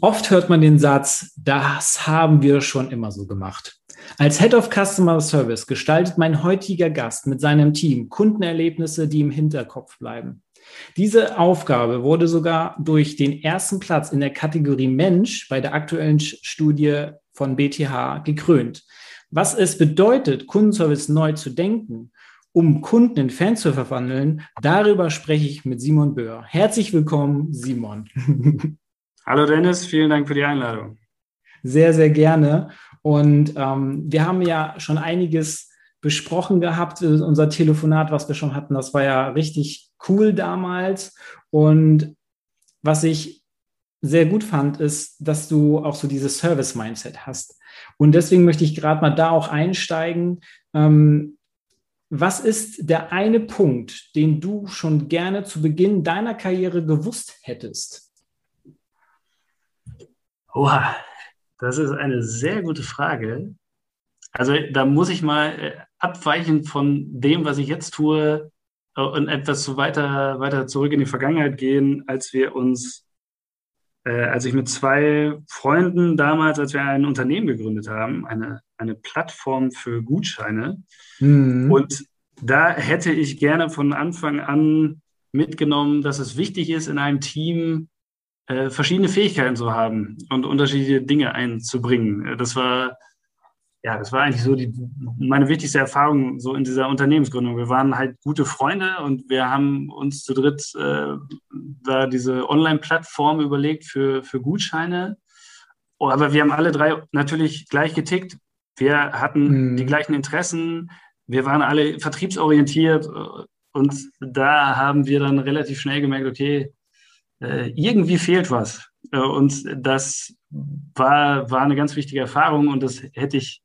Oft hört man den Satz, das haben wir schon immer so gemacht. Als Head of Customer Service gestaltet mein heutiger Gast mit seinem Team Kundenerlebnisse, die im Hinterkopf bleiben. Diese Aufgabe wurde sogar durch den ersten Platz in der Kategorie Mensch bei der aktuellen Studie von BTH gekrönt. Was es bedeutet, Kundenservice neu zu denken, um Kunden in Fans zu verwandeln, darüber spreche ich mit Simon Böhr. Herzlich willkommen, Simon. Hallo Dennis, vielen Dank für die Einladung. Sehr, sehr gerne. Und ähm, wir haben ja schon einiges besprochen gehabt, äh, unser Telefonat, was wir schon hatten, das war ja richtig cool damals. Und was ich sehr gut fand, ist, dass du auch so dieses Service-Mindset hast. Und deswegen möchte ich gerade mal da auch einsteigen. Ähm, was ist der eine Punkt, den du schon gerne zu Beginn deiner Karriere gewusst hättest? Oha, das ist eine sehr gute Frage. Also da muss ich mal äh, abweichen von dem, was ich jetzt tue äh, und etwas weiter, weiter zurück in die Vergangenheit gehen, als wir uns, äh, als ich mit zwei Freunden damals, als wir ein Unternehmen gegründet haben, eine, eine Plattform für Gutscheine. Mhm. Und da hätte ich gerne von Anfang an mitgenommen, dass es wichtig ist, in einem Team äh, verschiedene Fähigkeiten zu haben und unterschiedliche Dinge einzubringen. Das war, ja, das war eigentlich so die, meine wichtigste Erfahrung so in dieser Unternehmensgründung. Wir waren halt gute Freunde und wir haben uns zu dritt äh, da diese Online-Plattform überlegt für, für Gutscheine. Oh, aber wir haben alle drei natürlich gleich getickt. Wir hatten mhm. die gleichen Interessen. Wir waren alle vertriebsorientiert. Und da haben wir dann relativ schnell gemerkt, okay, äh, irgendwie fehlt was. Äh, und das war, war eine ganz wichtige Erfahrung und das hätte ich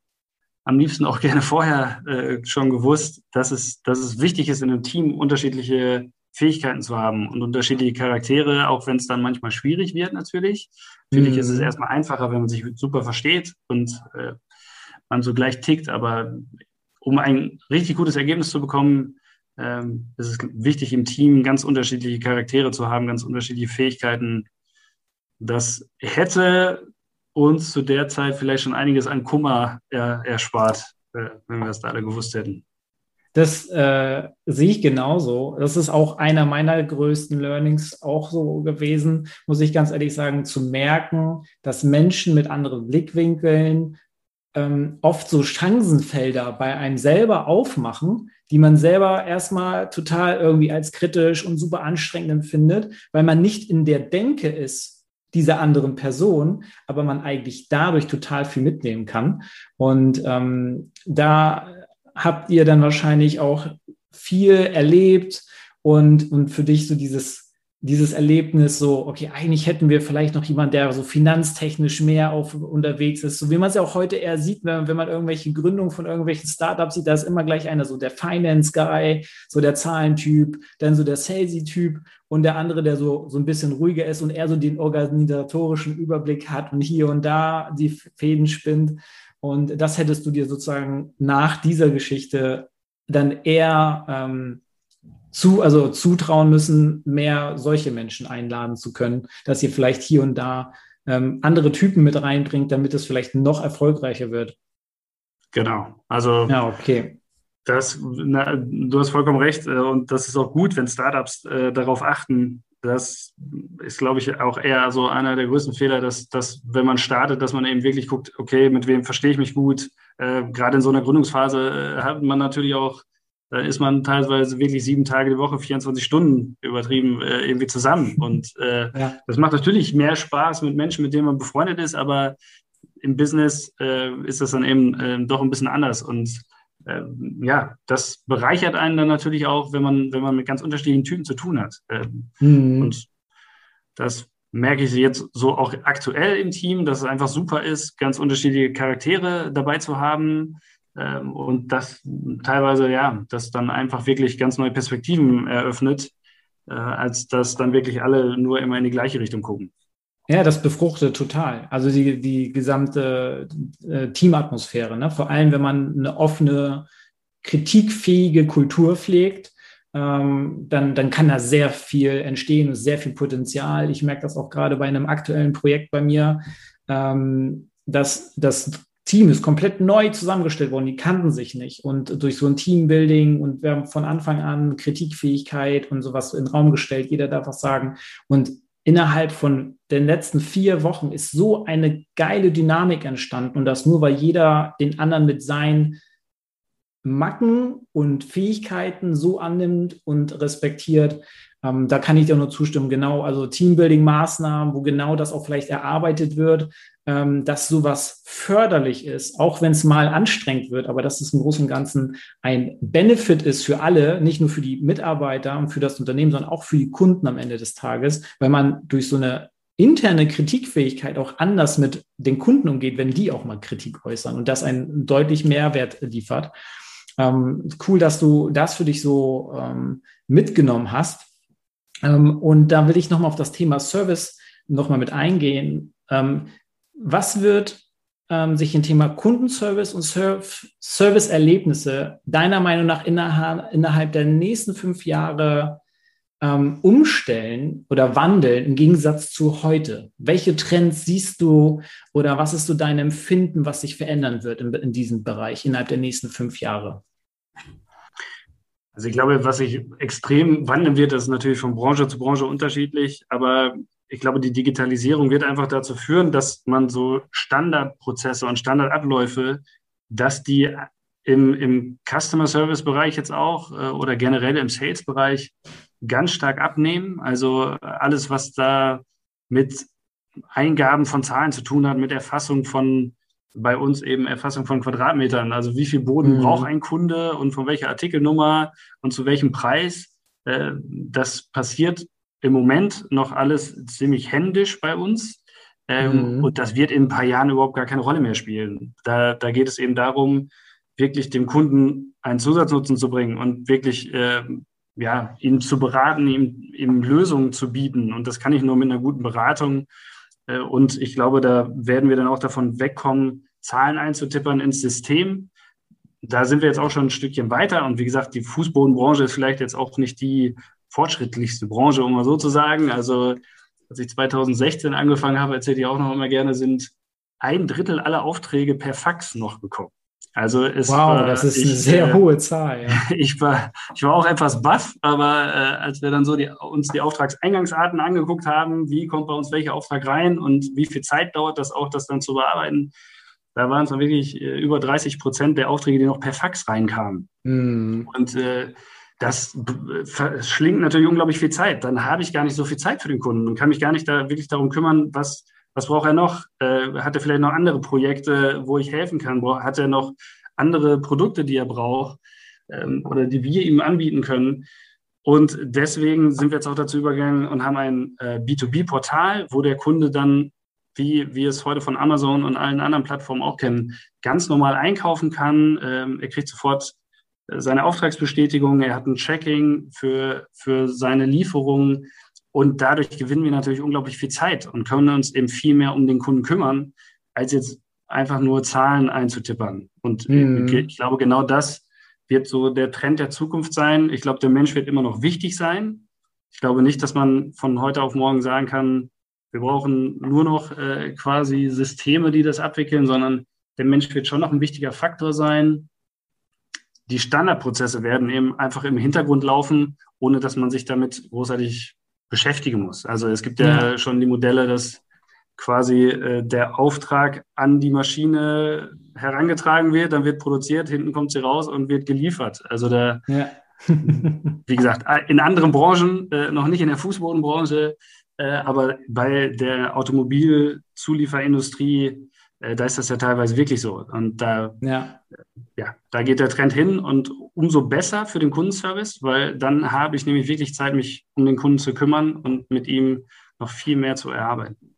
am liebsten auch gerne vorher äh, schon gewusst, dass es, dass es wichtig ist, in einem Team unterschiedliche Fähigkeiten zu haben und unterschiedliche Charaktere, auch wenn es dann manchmal schwierig wird natürlich. Natürlich mhm. ist es mhm. erstmal einfacher, wenn man sich super versteht und äh, man so gleich tickt, aber um ein richtig gutes Ergebnis zu bekommen, ähm, es ist wichtig, im Team ganz unterschiedliche Charaktere zu haben, ganz unterschiedliche Fähigkeiten. Das hätte uns zu der Zeit vielleicht schon einiges an Kummer er, erspart, äh, wenn wir das da alle gewusst hätten. Das äh, sehe ich genauso. Das ist auch einer meiner größten Learnings auch so gewesen, muss ich ganz ehrlich sagen, zu merken, dass Menschen mit anderen Blickwinkeln ähm, oft so Chancenfelder bei einem selber aufmachen, die man selber erstmal total irgendwie als kritisch und super anstrengend empfindet, weil man nicht in der Denke ist dieser anderen Person, aber man eigentlich dadurch total viel mitnehmen kann. Und ähm, da habt ihr dann wahrscheinlich auch viel erlebt und, und für dich so dieses dieses Erlebnis so, okay, eigentlich hätten wir vielleicht noch jemanden, der so finanztechnisch mehr auf, unterwegs ist, so wie man es ja auch heute eher sieht, wenn, wenn man irgendwelche Gründungen von irgendwelchen Startups sieht, da ist immer gleich einer so der Finance Guy, so der Zahlentyp, dann so der Salesy Typ und der andere, der so, so ein bisschen ruhiger ist und eher so den organisatorischen Überblick hat und hier und da die Fäden spinnt. Und das hättest du dir sozusagen nach dieser Geschichte dann eher ähm, zu, also zutrauen müssen, mehr solche Menschen einladen zu können, dass ihr vielleicht hier und da ähm, andere Typen mit reinbringt, damit es vielleicht noch erfolgreicher wird. Genau. Also ja, okay. Das, na, du hast vollkommen recht äh, und das ist auch gut, wenn Startups äh, darauf achten. Das ist, glaube ich, auch eher so einer der größten Fehler, dass, dass wenn man startet, dass man eben wirklich guckt, okay, mit wem verstehe ich mich gut. Äh, gerade in so einer Gründungsphase äh, hat man natürlich auch da ist man teilweise wirklich sieben Tage die Woche, 24 Stunden übertrieben äh, irgendwie zusammen. Und äh, ja. das macht natürlich mehr Spaß mit Menschen, mit denen man befreundet ist, aber im Business äh, ist das dann eben äh, doch ein bisschen anders. Und äh, ja, das bereichert einen dann natürlich auch, wenn man, wenn man mit ganz unterschiedlichen Typen zu tun hat. Ähm, mhm. Und das merke ich jetzt so auch aktuell im Team, dass es einfach super ist, ganz unterschiedliche Charaktere dabei zu haben ähm, und das teilweise, ja, das dann einfach wirklich ganz neue Perspektiven eröffnet, äh, als dass dann wirklich alle nur immer in die gleiche Richtung gucken. Ja, das befruchtet total. Also die, die gesamte äh, Teamatmosphäre. Ne? Vor allem, wenn man eine offene, kritikfähige Kultur pflegt, ähm, dann, dann kann da sehr viel entstehen und sehr viel Potenzial. Ich merke das auch gerade bei einem aktuellen Projekt bei mir, ähm, dass das Team ist komplett neu zusammengestellt worden, die kannten sich nicht. Und durch so ein Teambuilding und wir haben von Anfang an Kritikfähigkeit und sowas in den Raum gestellt, jeder darf was sagen. Und innerhalb von den letzten vier Wochen ist so eine geile Dynamik entstanden und das nur, weil jeder den anderen mit seinen Macken und Fähigkeiten so annimmt und respektiert. Ähm, da kann ich dir nur zustimmen. Genau, also Teambuilding-Maßnahmen, wo genau das auch vielleicht erarbeitet wird, ähm, dass sowas förderlich ist, auch wenn es mal anstrengend wird, aber dass es im Großen und Ganzen ein Benefit ist für alle, nicht nur für die Mitarbeiter und für das Unternehmen, sondern auch für die Kunden am Ende des Tages, weil man durch so eine interne Kritikfähigkeit auch anders mit den Kunden umgeht, wenn die auch mal Kritik äußern und das einen deutlich Mehrwert liefert. Ähm, cool, dass du das für dich so ähm, mitgenommen hast. Ähm, und da will ich nochmal auf das Thema Service nochmal mit eingehen. Was wird ähm, sich im Thema Kundenservice und Serv Serviceerlebnisse deiner Meinung nach innerhalb, innerhalb der nächsten fünf Jahre ähm, umstellen oder wandeln im Gegensatz zu heute? Welche Trends siehst du oder was ist so dein Empfinden, was sich verändern wird in, in diesem Bereich innerhalb der nächsten fünf Jahre? Also ich glaube, was sich extrem wandeln wird, das ist natürlich von Branche zu Branche unterschiedlich, aber ich glaube, die Digitalisierung wird einfach dazu führen, dass man so Standardprozesse und Standardabläufe, dass die im, im Customer Service Bereich jetzt auch äh, oder generell im Sales Bereich ganz stark abnehmen. Also alles, was da mit Eingaben von Zahlen zu tun hat, mit Erfassung von bei uns eben Erfassung von Quadratmetern. Also wie viel Boden mhm. braucht ein Kunde und von welcher Artikelnummer und zu welchem Preis. Äh, das passiert im Moment noch alles ziemlich händisch bei uns. Ähm, mhm. Und das wird in ein paar Jahren überhaupt gar keine Rolle mehr spielen. Da, da geht es eben darum, wirklich dem Kunden einen Zusatznutzen zu bringen und wirklich äh, ja, ihn zu beraten, ihm, ihm Lösungen zu bieten. Und das kann ich nur mit einer guten Beratung. Äh, und ich glaube, da werden wir dann auch davon wegkommen, Zahlen einzutippern ins System. Da sind wir jetzt auch schon ein Stückchen weiter. Und wie gesagt, die Fußbodenbranche ist vielleicht jetzt auch nicht die fortschrittlichste Branche, um mal so zu sagen. Also als ich 2016 angefangen habe, erzähle ich auch noch immer gerne, sind ein Drittel aller Aufträge per Fax noch bekommen. Also es wow, war, das ist ich, eine sehr äh, hohe Zahl. Ja. Ich war, ich war auch etwas baff, aber äh, als wir dann so die, uns die Auftragseingangsarten angeguckt haben, wie kommt bei uns welcher Auftrag rein und wie viel Zeit dauert das auch, das dann zu bearbeiten, da waren es dann wirklich äh, über 30 Prozent der Aufträge, die noch per Fax reinkamen. Mm. Und äh, das verschlingt natürlich unglaublich viel Zeit. Dann habe ich gar nicht so viel Zeit für den Kunden und kann mich gar nicht da wirklich darum kümmern, was, was braucht er noch? Äh, hat er vielleicht noch andere Projekte, wo ich helfen kann? Hat er noch andere Produkte, die er braucht ähm, oder die wir ihm anbieten können? Und deswegen sind wir jetzt auch dazu übergegangen und haben ein äh, B2B-Portal, wo der Kunde dann, wie wir es heute von Amazon und allen anderen Plattformen auch kennen, ganz normal einkaufen kann. Ähm, er kriegt sofort seine Auftragsbestätigung, er hat ein Tracking für, für seine Lieferungen und dadurch gewinnen wir natürlich unglaublich viel Zeit und können uns eben viel mehr um den Kunden kümmern, als jetzt einfach nur Zahlen einzutippern. Und mhm. ich glaube, genau das wird so der Trend der Zukunft sein. Ich glaube, der Mensch wird immer noch wichtig sein. Ich glaube nicht, dass man von heute auf morgen sagen kann, wir brauchen nur noch äh, quasi Systeme, die das abwickeln, sondern der Mensch wird schon noch ein wichtiger Faktor sein die Standardprozesse werden eben einfach im Hintergrund laufen, ohne dass man sich damit großartig beschäftigen muss. Also es gibt ja, ja schon die Modelle, dass quasi äh, der Auftrag an die Maschine herangetragen wird, dann wird produziert, hinten kommt sie raus und wird geliefert. Also da, ja. wie gesagt, in anderen Branchen, äh, noch nicht in der Fußbodenbranche, äh, aber bei der Automobilzulieferindustrie da ist das ja teilweise wirklich so. Und da, ja. ja, da geht der Trend hin und umso besser für den Kundenservice, weil dann habe ich nämlich wirklich Zeit, mich um den Kunden zu kümmern und mit ihm noch viel mehr zu erarbeiten.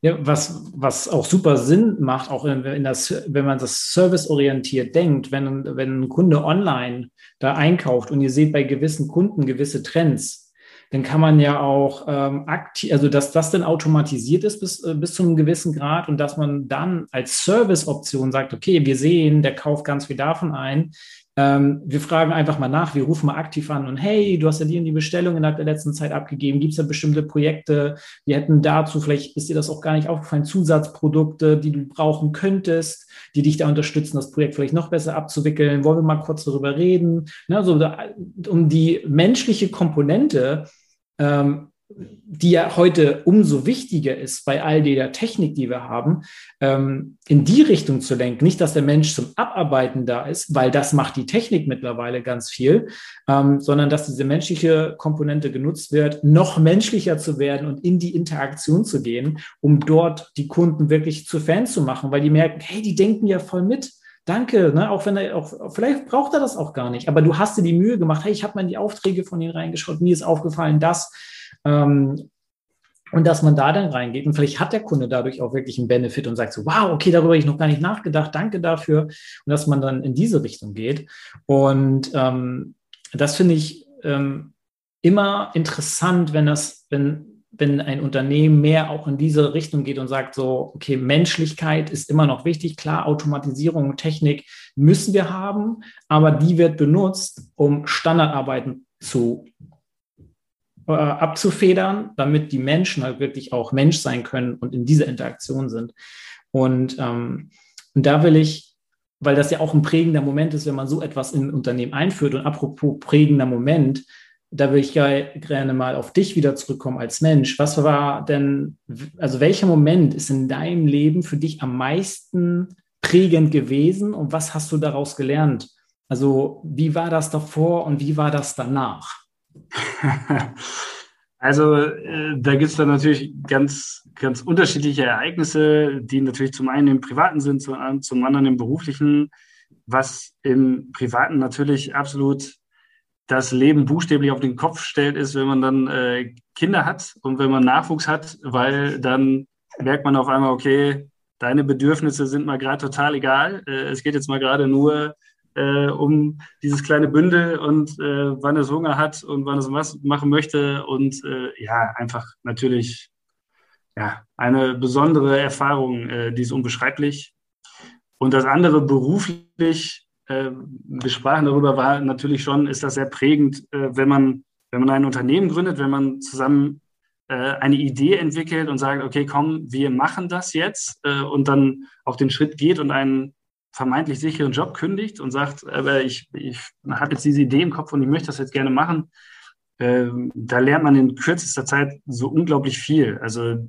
Ja, was, was auch super Sinn macht, auch in, in das, wenn man das serviceorientiert denkt, wenn, wenn ein Kunde online da einkauft und ihr seht bei gewissen Kunden gewisse Trends, dann kann man ja auch ähm, aktiv, also dass das dann automatisiert ist bis, äh, bis zu einem gewissen Grad und dass man dann als Serviceoption sagt, okay, wir sehen, der kauft ganz viel davon ein. Ähm, wir fragen einfach mal nach, wir rufen mal aktiv an und hey, du hast ja die und die Bestellung innerhalb der letzten Zeit abgegeben. Gibt es da bestimmte Projekte? Wir hätten dazu, vielleicht ist dir das auch gar nicht aufgefallen, Zusatzprodukte, die du brauchen könntest, die dich da unterstützen, das Projekt vielleicht noch besser abzuwickeln. Wollen wir mal kurz darüber reden? Ne, also um die menschliche Komponente ähm, die ja heute umso wichtiger ist bei all der Technik, die wir haben, ähm, in die Richtung zu lenken. Nicht, dass der Mensch zum Abarbeiten da ist, weil das macht die Technik mittlerweile ganz viel, ähm, sondern dass diese menschliche Komponente genutzt wird, noch menschlicher zu werden und in die Interaktion zu gehen, um dort die Kunden wirklich zu Fans zu machen, weil die merken, hey, die denken ja voll mit. Danke, ne? auch wenn er auch, vielleicht braucht er das auch gar nicht, aber du hast dir die Mühe gemacht, hey, ich habe mal in die Aufträge von ihnen reingeschaut, mir ist aufgefallen, dass ähm, und dass man da dann reingeht und vielleicht hat der Kunde dadurch auch wirklich einen Benefit und sagt so, wow, okay, darüber habe ich noch gar nicht nachgedacht, danke dafür. Und dass man dann in diese Richtung geht. Und ähm, das finde ich ähm, immer interessant, wenn das, wenn, wenn ein Unternehmen mehr auch in diese Richtung geht und sagt so, okay, Menschlichkeit ist immer noch wichtig. Klar, Automatisierung, Technik müssen wir haben, aber die wird benutzt, um Standardarbeiten zu äh, abzufedern, damit die Menschen halt wirklich auch Mensch sein können und in dieser Interaktion sind. Und, ähm, und da will ich, weil das ja auch ein prägender Moment ist, wenn man so etwas in ein Unternehmen einführt. Und apropos prägender Moment, da will ich gerne mal auf dich wieder zurückkommen als Mensch. Was war denn, also welcher Moment ist in deinem Leben für dich am meisten prägend gewesen und was hast du daraus gelernt? Also wie war das davor und wie war das danach? Also äh, da gibt es dann natürlich ganz, ganz unterschiedliche Ereignisse, die natürlich zum einen im Privaten sind, zum, zum anderen im Beruflichen, was im Privaten natürlich absolut das Leben buchstäblich auf den Kopf stellt, ist, wenn man dann äh, Kinder hat und wenn man Nachwuchs hat, weil dann merkt man auf einmal, okay, deine Bedürfnisse sind mal gerade total egal. Äh, es geht jetzt mal gerade nur äh, um dieses kleine Bündel und äh, wann es Hunger hat und wann es was machen möchte. Und äh, ja, einfach natürlich ja, eine besondere Erfahrung, äh, die ist unbeschreiblich. Und das andere beruflich, äh, wir sprachen darüber, war natürlich schon, ist das sehr prägend, äh, wenn man, wenn man ein Unternehmen gründet, wenn man zusammen eine Idee entwickelt und sagt, okay, komm, wir machen das jetzt und dann auch den Schritt geht und einen vermeintlich sicheren Job kündigt und sagt, aber ich, ich habe jetzt diese Idee im Kopf und ich möchte das jetzt gerne machen, ähm, da lernt man in kürzester Zeit so unglaublich viel. Also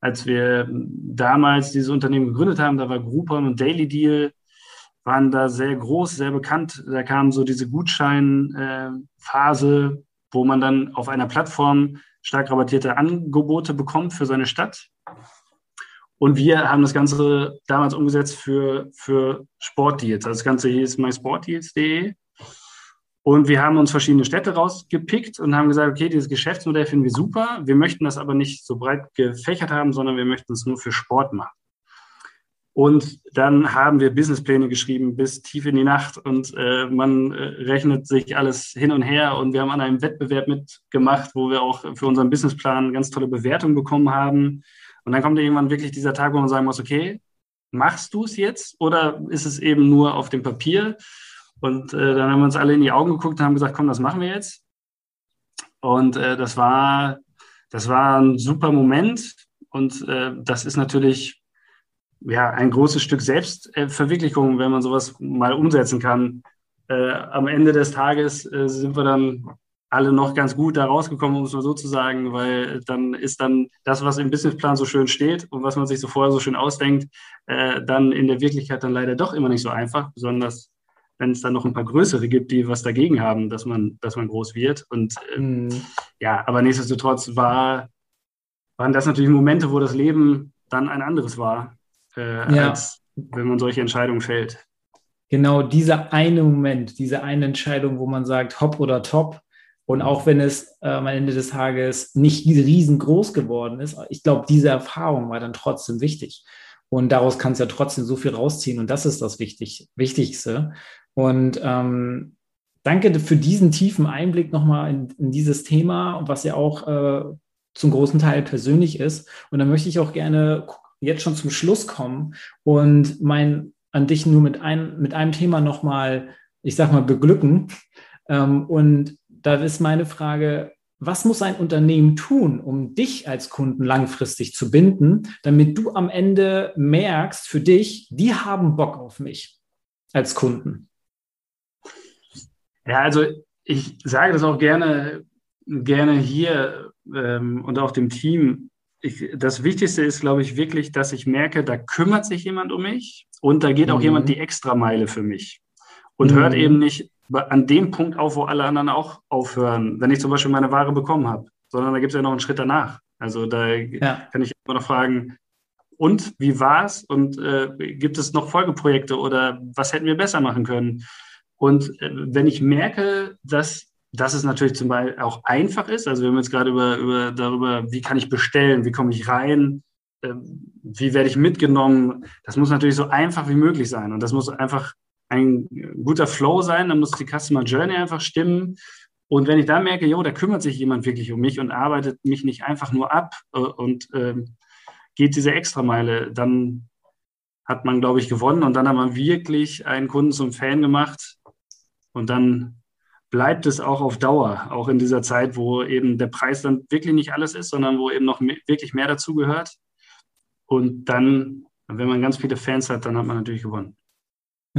als wir damals dieses Unternehmen gegründet haben, da war Groupon und Daily Deal, waren da sehr groß, sehr bekannt. Da kam so diese Gutscheinphase, wo man dann auf einer Plattform stark rabattierte Angebote bekommt für seine Stadt. Und wir haben das Ganze damals umgesetzt für, für Sportdeals. Also das Ganze hieß mysportdeals.de. Und wir haben uns verschiedene Städte rausgepickt und haben gesagt, okay, dieses Geschäftsmodell finden wir super. Wir möchten das aber nicht so breit gefächert haben, sondern wir möchten es nur für Sport machen. Und dann haben wir Businesspläne geschrieben bis tief in die Nacht und äh, man äh, rechnet sich alles hin und her. Und wir haben an einem Wettbewerb mitgemacht, wo wir auch für unseren Businessplan ganz tolle Bewertungen bekommen haben. Und dann kommt irgendwann wirklich dieser Tag, wo man sagen muss, okay, machst du es jetzt oder ist es eben nur auf dem Papier? Und äh, dann haben wir uns alle in die Augen geguckt und haben gesagt, komm, das machen wir jetzt. Und äh, das war, das war ein super Moment. Und äh, das ist natürlich ja ein großes Stück Selbstverwirklichung, wenn man sowas mal umsetzen kann. Äh, am Ende des Tages äh, sind wir dann alle noch ganz gut da rausgekommen, um es mal so zu sagen, weil dann ist dann das, was im Businessplan so schön steht und was man sich so vorher so schön ausdenkt, äh, dann in der Wirklichkeit dann leider doch immer nicht so einfach, besonders wenn es dann noch ein paar größere gibt, die was dagegen haben, dass man, dass man groß wird. Und äh, mhm. ja, aber nichtsdestotrotz war, waren das natürlich Momente, wo das Leben dann ein anderes war, äh, ja. als wenn man solche Entscheidungen fällt. Genau dieser eine Moment, diese eine Entscheidung, wo man sagt, hopp oder top, Und auch wenn es äh, am Ende des Tages nicht riesengroß geworden ist, ich glaube, diese Erfahrung war dann trotzdem wichtig. Und daraus kannst du ja trotzdem so viel rausziehen. Und das ist das Wichtig Wichtigste. Und ähm, danke für diesen tiefen Einblick nochmal in, in dieses Thema, was ja auch äh, zum großen Teil persönlich ist. Und dann möchte ich auch gerne jetzt schon zum Schluss kommen und mein an dich nur mit, ein, mit einem Thema nochmal, ich sag mal, beglücken. Ähm, und da ist meine Frage, was muss ein Unternehmen tun, um dich als Kunden langfristig zu binden, damit du am Ende merkst für dich, die haben Bock auf mich als Kunden? Ja, also ich sage das auch gerne, gerne hier ähm, und auch dem Team. Ich, das Wichtigste ist, glaube ich, wirklich, dass ich merke, da kümmert sich jemand um mich und da geht auch mhm. jemand die Extrameile für mich und mhm. hört eben nicht an dem Punkt auf, wo alle anderen auch aufhören, wenn ich zum Beispiel meine Ware bekommen habe, sondern da gibt es ja noch einen Schritt danach. Also da ja. kann ich immer noch fragen, und wie war es? Und äh, gibt es noch Folgeprojekte oder was hätten wir besser machen können? Und äh, wenn ich merke, dass, dass es natürlich zum Beispiel auch einfach ist, also wir haben jetzt gerade über, über darüber, wie kann ich bestellen, wie komme ich rein, äh, wie werde ich mitgenommen, das muss natürlich so einfach wie möglich sein. Und das muss einfach ein guter Flow sein, dann muss die Customer Journey einfach stimmen. Und wenn ich da merke, jo, da kümmert sich jemand wirklich um mich und arbeitet mich nicht einfach nur ab äh, und äh, geht diese Extrameile, dann hat man, glaube ich, gewonnen und dann hat man wirklich einen Kunden zum Fan gemacht und dann bleibt es auch auf Dauer, auch in dieser Zeit, wo eben der Preis dann wirklich nicht alles ist, sondern wo eben noch mehr, wirklich mehr dazugehört. Und dann, wenn man ganz viele Fans hat, dann hat man natürlich gewonnen.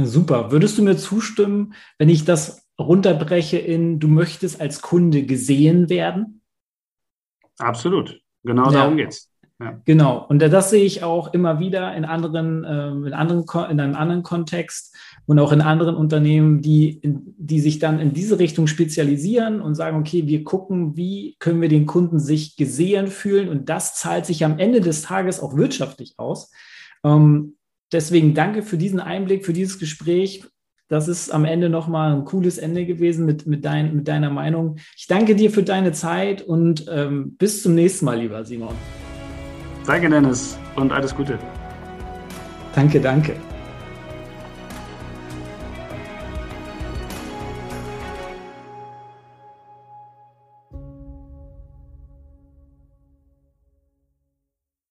Super. Würdest du mir zustimmen, wenn ich das runterbreche in, du möchtest als Kunde gesehen werden? Absolut. Genau ja. darum geht's. Ja. Genau. Und das sehe ich auch immer wieder in anderen, äh, in anderen, in einem anderen Kontext und auch in anderen Unternehmen, die, die sich dann in diese Richtung spezialisieren und sagen, okay, wir gucken, wie können wir den Kunden sich gesehen fühlen und das zahlt sich am Ende des Tages auch wirtschaftlich aus. Ähm, deswegen danke für diesen Einblick, für dieses Gespräch. Das ist am Ende nochmal ein cooles Ende gewesen mit, mit, dein, mit deiner Meinung. Ich danke dir für deine Zeit und ähm, bis zum nächsten Mal, lieber Simon. Danke, Dennis, und alles Gute. Danke, danke.